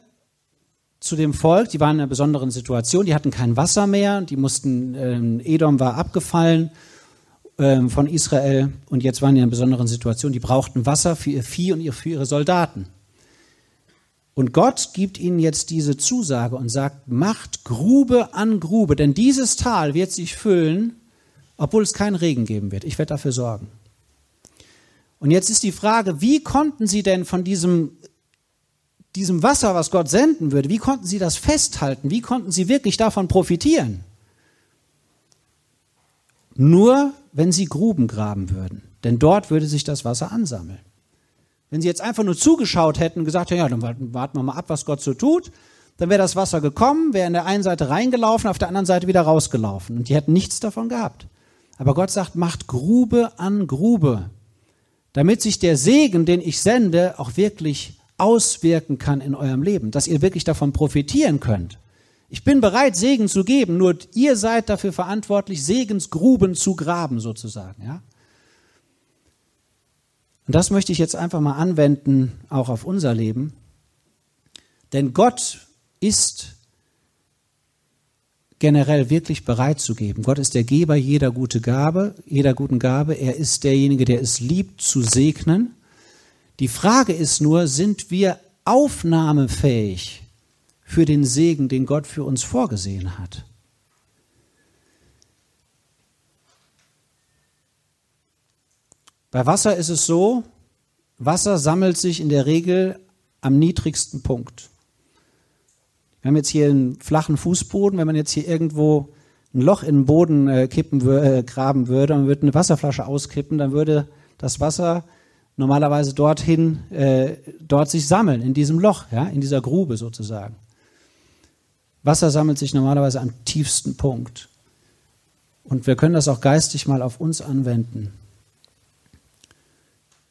zu dem Volk, die waren in einer besonderen Situation, die hatten kein Wasser mehr, die mussten, äh, Edom war abgefallen äh, von Israel und jetzt waren die in einer besonderen Situation, die brauchten Wasser für ihr Vieh und für ihre Soldaten. Und Gott gibt ihnen jetzt diese Zusage und sagt, macht Grube an Grube, denn dieses Tal wird sich füllen obwohl es keinen Regen geben wird. Ich werde dafür sorgen. Und jetzt ist die Frage, wie konnten sie denn von diesem, diesem Wasser, was Gott senden würde, wie konnten sie das festhalten? Wie konnten sie wirklich davon profitieren? Nur, wenn sie Gruben graben würden. Denn dort würde sich das Wasser ansammeln. Wenn sie jetzt einfach nur zugeschaut hätten und gesagt hätten, ja, dann warten wir mal ab, was Gott so tut, dann wäre das Wasser gekommen, wäre in der einen Seite reingelaufen, auf der anderen Seite wieder rausgelaufen. Und die hätten nichts davon gehabt. Aber Gott sagt, macht Grube an Grube, damit sich der Segen, den ich sende, auch wirklich auswirken kann in eurem Leben, dass ihr wirklich davon profitieren könnt. Ich bin bereit, Segen zu geben, nur ihr seid dafür verantwortlich, Segensgruben zu graben, sozusagen, ja. Und das möchte ich jetzt einfach mal anwenden, auch auf unser Leben. Denn Gott ist generell wirklich bereit zu geben. Gott ist der Geber jeder gute Gabe, jeder guten Gabe. Er ist derjenige, der es liebt zu segnen. Die Frage ist nur, sind wir aufnahmefähig für den Segen, den Gott für uns vorgesehen hat? Bei Wasser ist es so, Wasser sammelt sich in der Regel am niedrigsten Punkt. Wir haben jetzt hier einen flachen Fußboden. Wenn man jetzt hier irgendwo ein Loch in den Boden äh, kippen, äh, graben würde und würde eine Wasserflasche auskippen, dann würde das Wasser normalerweise dorthin, äh, dort sich sammeln, in diesem Loch, ja, in dieser Grube sozusagen. Wasser sammelt sich normalerweise am tiefsten Punkt. Und wir können das auch geistig mal auf uns anwenden.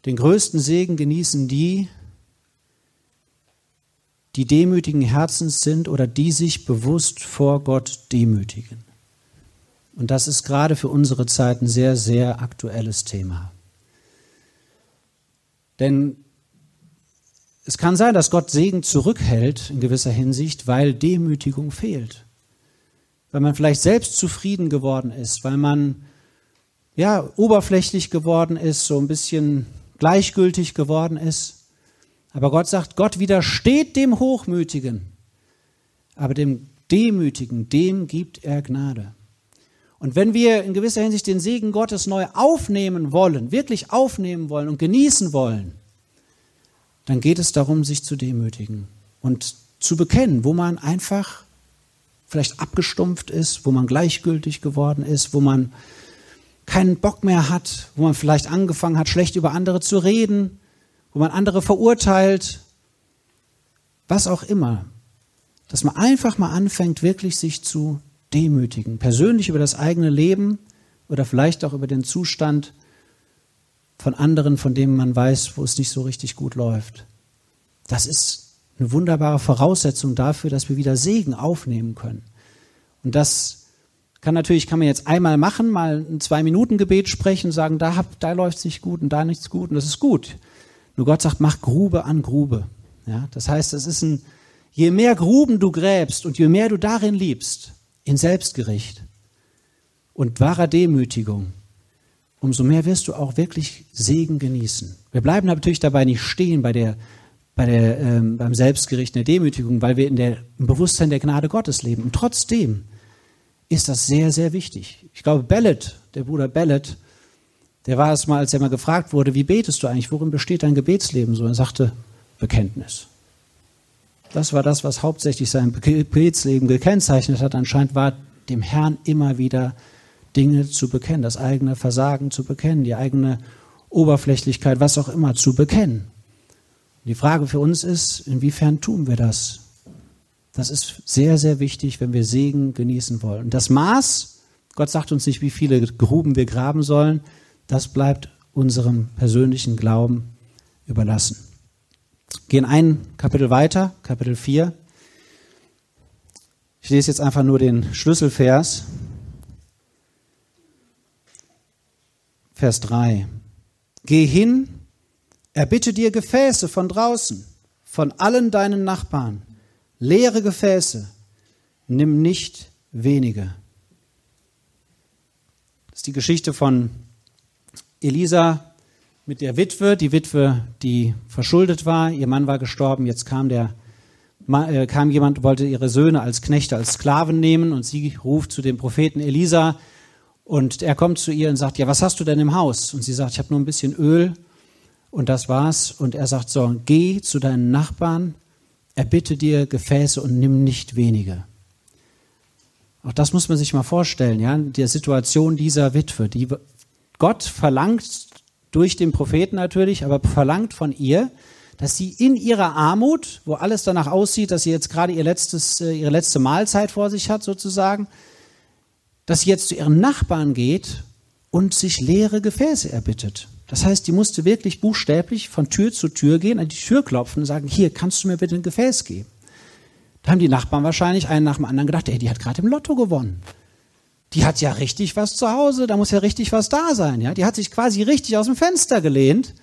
Den größten Segen genießen die, die demütigen Herzens sind oder die sich bewusst vor Gott demütigen. Und das ist gerade für unsere Zeit ein sehr, sehr aktuelles Thema. Denn es kann sein, dass Gott Segen zurückhält in gewisser Hinsicht, weil Demütigung fehlt. Weil man vielleicht selbst zufrieden geworden ist, weil man ja oberflächlich geworden ist, so ein bisschen gleichgültig geworden ist. Aber Gott sagt, Gott widersteht dem Hochmütigen, aber dem Demütigen, dem gibt er Gnade. Und wenn wir in gewisser Hinsicht den Segen Gottes neu aufnehmen wollen, wirklich aufnehmen wollen und genießen wollen, dann geht es darum, sich zu demütigen und zu bekennen, wo man einfach vielleicht abgestumpft ist, wo man gleichgültig geworden ist, wo man keinen Bock mehr hat, wo man vielleicht angefangen hat, schlecht über andere zu reden, wo man andere verurteilt, was auch immer. Dass man einfach mal anfängt, wirklich sich zu demütigen, persönlich über das eigene Leben oder vielleicht auch über den Zustand von anderen, von dem man weiß, wo es nicht so richtig gut läuft. Das ist eine wunderbare Voraussetzung dafür, dass wir wieder Segen aufnehmen können. Und das kann natürlich, kann man jetzt einmal machen, mal ein Zwei-Minuten-Gebet sprechen, sagen, da, da läuft es nicht gut und da nichts gut und das ist gut. Nur Gott sagt, mach Grube an Grube. Ja, das heißt, es ist ein, je mehr Gruben du gräbst und je mehr du darin liebst, in Selbstgericht und wahrer Demütigung, umso mehr wirst du auch wirklich Segen genießen. Wir bleiben natürlich dabei nicht stehen bei der, bei der, ähm, beim Selbstgericht in der Demütigung, weil wir in der, im Bewusstsein der Gnade Gottes leben. Und trotzdem ist das sehr, sehr wichtig. Ich glaube, Bellet, der Bruder Bellet, der war es mal, als er mal gefragt wurde, wie betest du eigentlich, worin besteht dein Gebetsleben so? Er sagte, Bekenntnis. Das war das, was hauptsächlich sein Gebetsleben gekennzeichnet hat. Anscheinend war dem Herrn immer wieder Dinge zu bekennen, das eigene Versagen zu bekennen, die eigene Oberflächlichkeit, was auch immer, zu bekennen. Die Frage für uns ist, inwiefern tun wir das? Das ist sehr, sehr wichtig, wenn wir Segen genießen wollen. Das Maß, Gott sagt uns nicht, wie viele Gruben wir graben sollen, das bleibt unserem persönlichen Glauben überlassen. Gehen ein Kapitel weiter, Kapitel 4. Ich lese jetzt einfach nur den Schlüsselvers. Vers 3. Geh hin, erbitte dir Gefäße von draußen, von allen deinen Nachbarn, leere Gefäße, nimm nicht wenige. Das ist die Geschichte von Elisa mit der Witwe, die Witwe, die verschuldet war, ihr Mann war gestorben, jetzt kam der äh, kam jemand, wollte ihre Söhne als Knechte, als Sklaven nehmen. Und sie ruft zu dem Propheten Elisa und er kommt zu ihr und sagt, ja, was hast du denn im Haus? Und sie sagt, ich habe nur ein bisschen Öl und das war's. Und er sagt so, geh zu deinen Nachbarn, erbitte dir Gefäße und nimm nicht wenige. Auch das muss man sich mal vorstellen, ja, der Situation dieser Witwe, die Gott verlangt durch den Propheten natürlich, aber verlangt von ihr, dass sie in ihrer Armut, wo alles danach aussieht, dass sie jetzt gerade ihr letztes, äh, ihre letzte Mahlzeit vor sich hat sozusagen, dass sie jetzt zu ihren Nachbarn geht und sich leere Gefäße erbittet. Das heißt, die musste wirklich buchstäblich von Tür zu Tür gehen, an die Tür klopfen und sagen, hier, kannst du mir bitte ein Gefäß geben? Da haben die Nachbarn wahrscheinlich einen nach dem anderen gedacht, ey, die hat gerade im Lotto gewonnen. Die hat ja richtig was zu Hause, da muss ja richtig was da sein, ja? Die hat sich quasi richtig aus dem Fenster gelehnt.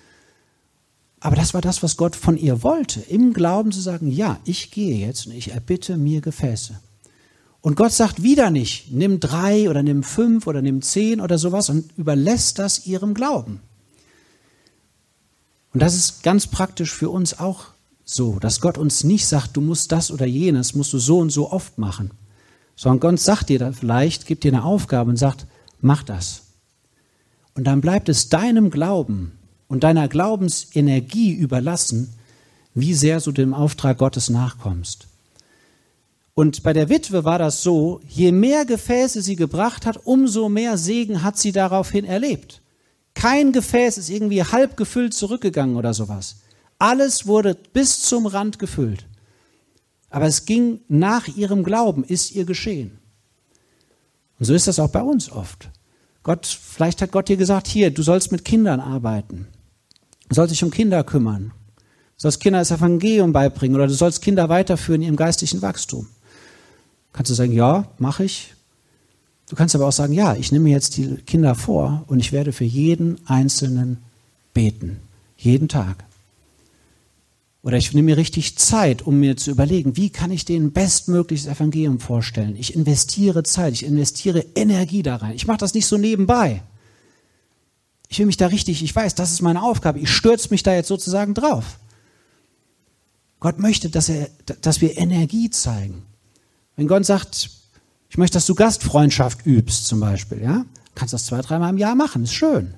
Aber das war das, was Gott von ihr wollte, im Glauben zu sagen, ja, ich gehe jetzt und ich erbitte mir Gefäße. Und Gott sagt wieder nicht, nimm drei oder nimm fünf oder nimm zehn oder sowas und überlässt das ihrem Glauben. Und das ist ganz praktisch für uns auch so, dass Gott uns nicht sagt, du musst das oder jenes, musst du so und so oft machen, sondern Gott sagt dir da vielleicht, gibt dir eine Aufgabe und sagt, mach das. Und dann bleibt es deinem Glauben und deiner Glaubensenergie überlassen, wie sehr du dem Auftrag Gottes nachkommst. Und bei der Witwe war das so, je mehr Gefäße sie gebracht hat, umso mehr Segen hat sie daraufhin erlebt. Kein Gefäß ist irgendwie halb gefüllt zurückgegangen oder sowas. Alles wurde bis zum Rand gefüllt. Aber es ging nach ihrem Glauben, ist ihr geschehen. Und so ist das auch bei uns oft. Gott, vielleicht hat Gott dir gesagt, hier, du sollst mit Kindern arbeiten. Du sollst dich um Kinder kümmern. Du sollst Kinder das Evangelium beibringen oder du sollst Kinder weiterführen in ihrem geistlichen Wachstum. Kannst du sagen, ja, mache ich. Du kannst aber auch sagen, ja, ich nehme jetzt die Kinder vor und ich werde für jeden Einzelnen beten. Jeden Tag. Oder ich nehme mir richtig Zeit, um mir zu überlegen, wie kann ich denen bestmögliches Evangelium vorstellen. Ich investiere Zeit, ich investiere Energie da rein. Ich mache das nicht so nebenbei. Ich will mich da richtig, ich weiß, das ist meine Aufgabe. Ich stürze mich da jetzt sozusagen drauf. Gott möchte, dass, er, dass wir Energie zeigen. Wenn Gott sagt, ich möchte, dass du Gastfreundschaft übst zum Beispiel, ja, kannst das zwei, dreimal im Jahr machen, ist schön.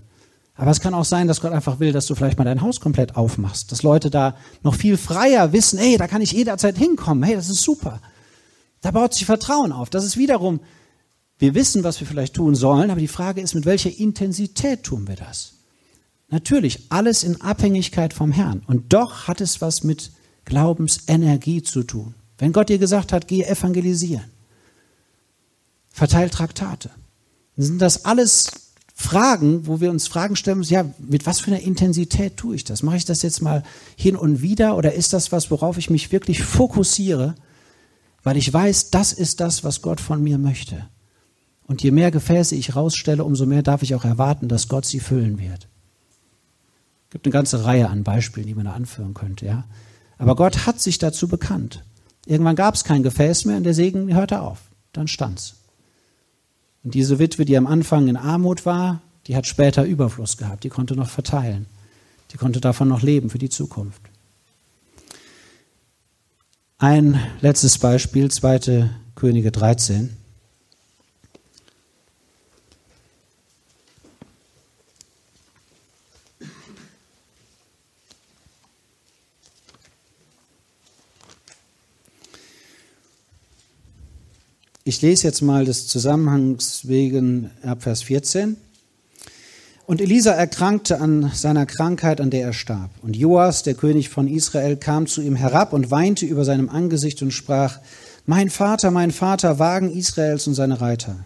Aber es kann auch sein, dass Gott einfach will, dass du vielleicht mal dein Haus komplett aufmachst, dass Leute da noch viel freier wissen, hey, da kann ich jederzeit hinkommen, hey, das ist super. Da baut sich Vertrauen auf. Das ist wiederum, wir wissen, was wir vielleicht tun sollen, aber die Frage ist, mit welcher Intensität tun wir das? Natürlich, alles in Abhängigkeit vom Herrn. Und doch hat es was mit Glaubensenergie zu tun. Wenn Gott dir gesagt hat, geh evangelisieren, verteil Traktate, dann sind das alles Fragen, wo wir uns Fragen stellen müssen, ja, mit was für einer Intensität tue ich das? Mache ich das jetzt mal hin und wieder oder ist das was, worauf ich mich wirklich fokussiere, weil ich weiß, das ist das, was Gott von mir möchte. Und je mehr Gefäße ich rausstelle, umso mehr darf ich auch erwarten, dass Gott sie füllen wird. Es gibt eine ganze Reihe an Beispielen, die man da anführen könnte, ja. Aber Gott hat sich dazu bekannt. Irgendwann gab es kein Gefäß mehr und der Segen hörte auf. Dann stand's. Und diese Witwe, die am Anfang in Armut war, die hat später Überfluss gehabt. Die konnte noch verteilen. Die konnte davon noch leben für die Zukunft. Ein letztes Beispiel, 2. Könige 13. Ich lese jetzt mal des Zusammenhangs wegen ab Vers 14. Und Elisa erkrankte an seiner Krankheit, an der er starb. Und Joas, der König von Israel, kam zu ihm herab und weinte über seinem Angesicht und sprach, Mein Vater, mein Vater, Wagen Israels und seine Reiter.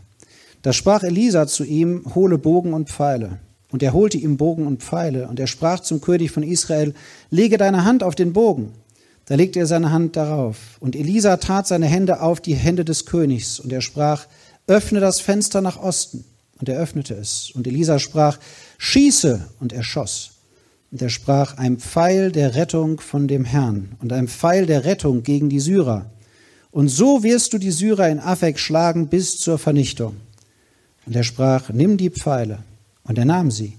Da sprach Elisa zu ihm, hole Bogen und Pfeile. Und er holte ihm Bogen und Pfeile. Und er sprach zum König von Israel, lege deine Hand auf den Bogen. Da legte er seine Hand darauf. Und Elisa tat seine Hände auf die Hände des Königs. Und er sprach, öffne das Fenster nach Osten. Und er öffnete es. Und Elisa sprach, schieße. Und er schoss. Und er sprach, ein Pfeil der Rettung von dem Herrn und ein Pfeil der Rettung gegen die Syrer. Und so wirst du die Syrer in Afek schlagen bis zur Vernichtung. Und er sprach, nimm die Pfeile. Und er nahm sie.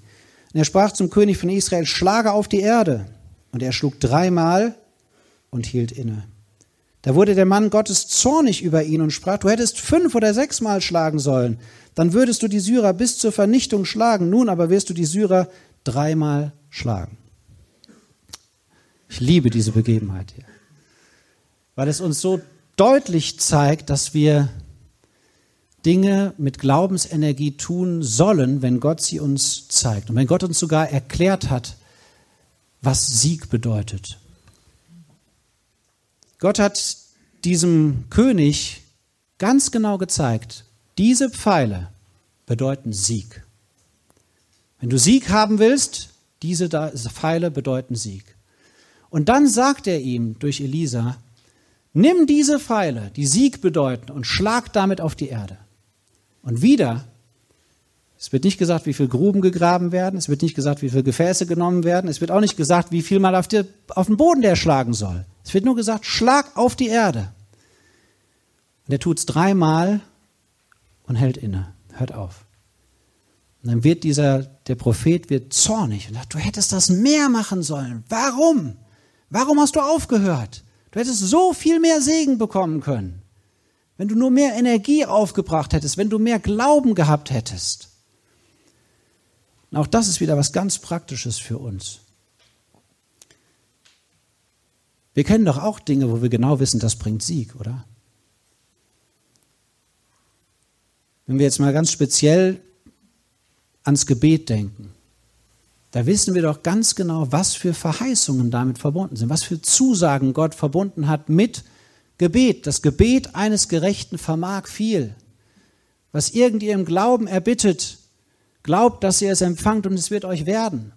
Und er sprach zum König von Israel, schlage auf die Erde. Und er schlug dreimal und hielt inne. Da wurde der Mann Gottes zornig über ihn und sprach, du hättest fünf oder sechsmal schlagen sollen dann würdest du die Syrer bis zur Vernichtung schlagen. Nun aber wirst du die Syrer dreimal schlagen. Ich liebe diese Begebenheit hier, weil es uns so deutlich zeigt, dass wir Dinge mit Glaubensenergie tun sollen, wenn Gott sie uns zeigt. Und wenn Gott uns sogar erklärt hat, was Sieg bedeutet. Gott hat diesem König ganz genau gezeigt, diese Pfeile bedeuten Sieg. Wenn du Sieg haben willst, diese Pfeile bedeuten Sieg. Und dann sagt er ihm durch Elisa, nimm diese Pfeile, die Sieg bedeuten, und schlag damit auf die Erde. Und wieder, es wird nicht gesagt, wie viele Gruben gegraben werden, es wird nicht gesagt, wie viele Gefäße genommen werden, es wird auch nicht gesagt, wie viel mal auf, die, auf den Boden der schlagen soll. Es wird nur gesagt, schlag auf die Erde. Und er tut es dreimal und hält inne, hört auf. Und dann wird dieser, der Prophet wird zornig und sagt, du hättest das mehr machen sollen. Warum? Warum hast du aufgehört? Du hättest so viel mehr Segen bekommen können. Wenn du nur mehr Energie aufgebracht hättest, wenn du mehr Glauben gehabt hättest. Und auch das ist wieder was ganz Praktisches für uns. Wir kennen doch auch Dinge, wo wir genau wissen, das bringt Sieg, oder? Wenn wir jetzt mal ganz speziell ans Gebet denken, da wissen wir doch ganz genau, was für Verheißungen damit verbunden sind, was für Zusagen Gott verbunden hat mit Gebet. Das Gebet eines Gerechten vermag viel. Was irgend ihr im Glauben erbittet, glaubt, dass ihr es empfangt und es wird euch werden.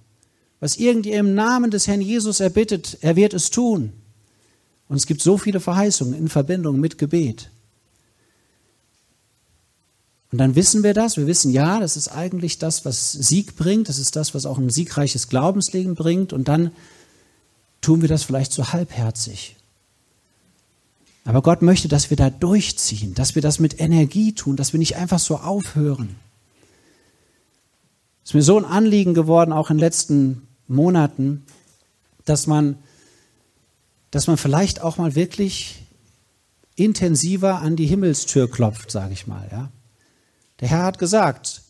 Was irgend ihr im Namen des Herrn Jesus erbittet, er wird es tun. Und es gibt so viele Verheißungen in Verbindung mit Gebet. Und dann wissen wir das, wir wissen, ja, das ist eigentlich das, was Sieg bringt, das ist das, was auch ein siegreiches Glaubensleben bringt. Und dann tun wir das vielleicht so halbherzig. Aber Gott möchte, dass wir da durchziehen, dass wir das mit Energie tun, dass wir nicht einfach so aufhören. Es ist mir so ein Anliegen geworden, auch in den letzten Monaten, dass man, dass man vielleicht auch mal wirklich intensiver an die Himmelstür klopft, sage ich mal. Ja? Der Herr hat gesagt,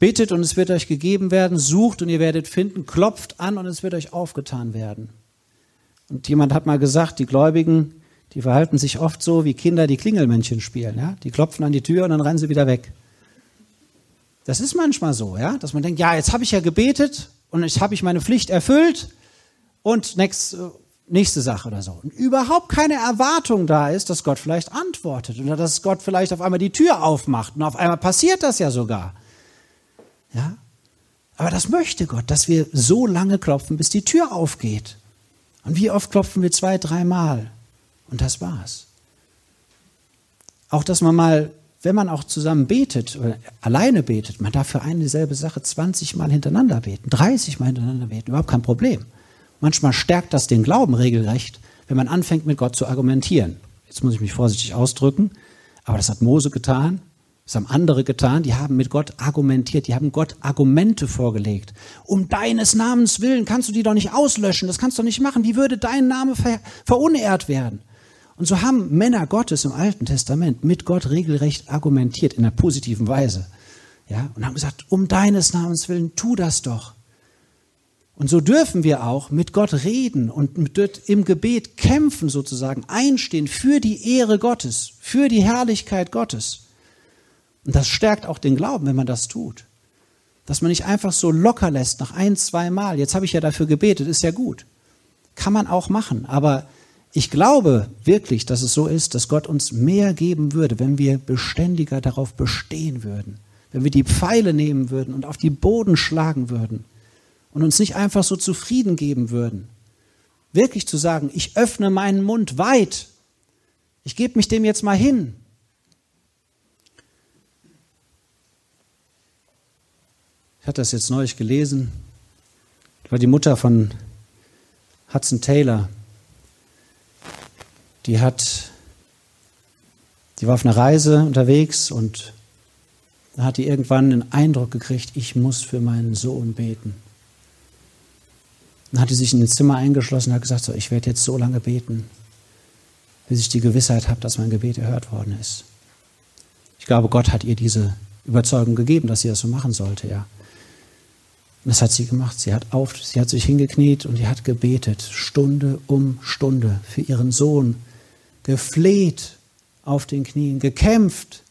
bittet und es wird euch gegeben werden, sucht und ihr werdet finden, klopft an und es wird euch aufgetan werden. Und jemand hat mal gesagt, die Gläubigen, die verhalten sich oft so wie Kinder, die Klingelmännchen spielen. Ja? Die klopfen an die Tür und dann rennen sie wieder weg. Das ist manchmal so, ja, dass man denkt, ja, jetzt habe ich ja gebetet und jetzt habe ich meine Pflicht erfüllt und next, nächste Sache oder so. Und überhaupt keine Erwartung da ist, dass Gott vielleicht antwortet oder dass Gott vielleicht auf einmal die Tür aufmacht. Und auf einmal passiert das ja sogar. Ja? Aber das möchte Gott, dass wir so lange klopfen, bis die Tür aufgeht. Und wie oft klopfen wir zwei, dreimal? Und das war's. Auch, dass man mal, wenn man auch zusammen betet oder alleine betet, man darf für eine dieselbe Sache 20 Mal hintereinander beten, 30 Mal hintereinander beten, überhaupt kein Problem. Manchmal stärkt das den Glauben regelrecht, wenn man anfängt, mit Gott zu argumentieren. Jetzt muss ich mich vorsichtig ausdrücken, aber das hat Mose getan, das haben andere getan, die haben mit Gott argumentiert, die haben Gott Argumente vorgelegt. Um deines Namens willen kannst du die doch nicht auslöschen, das kannst du nicht machen. Wie würde dein Name ver verunehrt werden? Und so haben Männer Gottes im Alten Testament mit Gott regelrecht argumentiert in einer positiven Weise. Ja, und haben gesagt, um deines Namens willen, tu das doch. Und so dürfen wir auch mit Gott reden und mit, im Gebet kämpfen sozusagen, einstehen für die Ehre Gottes, für die Herrlichkeit Gottes. Und das stärkt auch den Glauben, wenn man das tut. Dass man nicht einfach so locker lässt nach ein, zwei Mal. Jetzt habe ich ja dafür gebetet, ist ja gut. Kann man auch machen. Aber ich glaube wirklich, dass es so ist, dass Gott uns mehr geben würde, wenn wir beständiger darauf bestehen würden. Wenn wir die Pfeile nehmen würden und auf die Boden schlagen würden und uns nicht einfach so zufrieden geben würden. Wirklich zu sagen, ich öffne meinen Mund weit. Ich gebe mich dem jetzt mal hin. Ich hatte das jetzt neulich gelesen. Das war die Mutter von Hudson Taylor. Die hat, die war auf einer Reise unterwegs und da hat die irgendwann den Eindruck gekriegt, ich muss für meinen Sohn beten. Dann hat sie sich in ein Zimmer eingeschlossen und hat gesagt, so, ich werde jetzt so lange beten, bis ich die Gewissheit habe, dass mein Gebet erhört worden ist. Ich glaube, Gott hat ihr diese Überzeugung gegeben, dass sie das so machen sollte, ja. Und das hat sie gemacht. Sie hat auf, sie hat sich hingekniet und sie hat gebetet, Stunde um Stunde für ihren Sohn, gefleht auf den Knien, gekämpft.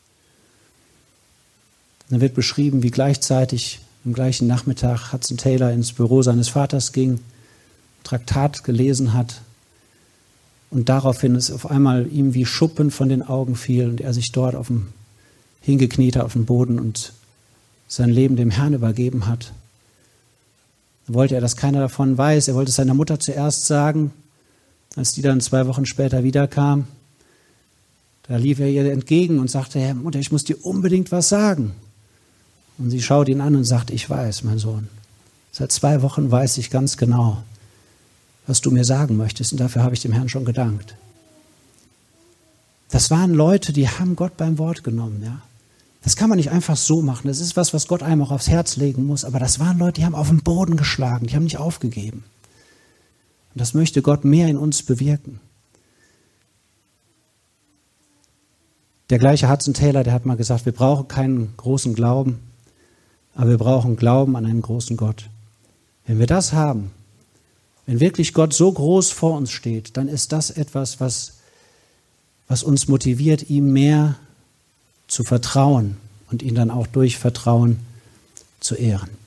dann wird beschrieben, wie gleichzeitig am gleichen Nachmittag Hudson Taylor ins Büro seines Vaters ging Traktat gelesen hat und daraufhin es auf einmal ihm wie Schuppen von den Augen fiel und er sich dort auf dem hingekniete auf dem Boden und sein Leben dem Herrn übergeben hat. Dann wollte er, dass keiner davon weiß. Er wollte es seiner Mutter zuerst sagen, als die dann zwei Wochen später wiederkam. Da lief er ihr entgegen und sagte, Herr Mutter, ich muss dir unbedingt was sagen. Und sie schaut ihn an und sagt, ich weiß, mein Sohn. Seit zwei Wochen weiß ich ganz genau, was du mir sagen möchtest. Und dafür habe ich dem Herrn schon gedankt. Das waren Leute, die haben Gott beim Wort genommen. Ja? Das kann man nicht einfach so machen. Das ist was, was Gott einem auch aufs Herz legen muss. Aber das waren Leute, die haben auf den Boden geschlagen. Die haben nicht aufgegeben. Und das möchte Gott mehr in uns bewirken. Der gleiche Hudson Taylor, der hat mal gesagt, wir brauchen keinen großen Glauben, aber wir brauchen Glauben an einen großen Gott. Wenn wir das haben, wenn wirklich Gott so groß vor uns steht, dann ist das etwas, was, was uns motiviert, ihm mehr zu vertrauen und ihn dann auch durch Vertrauen zu ehren.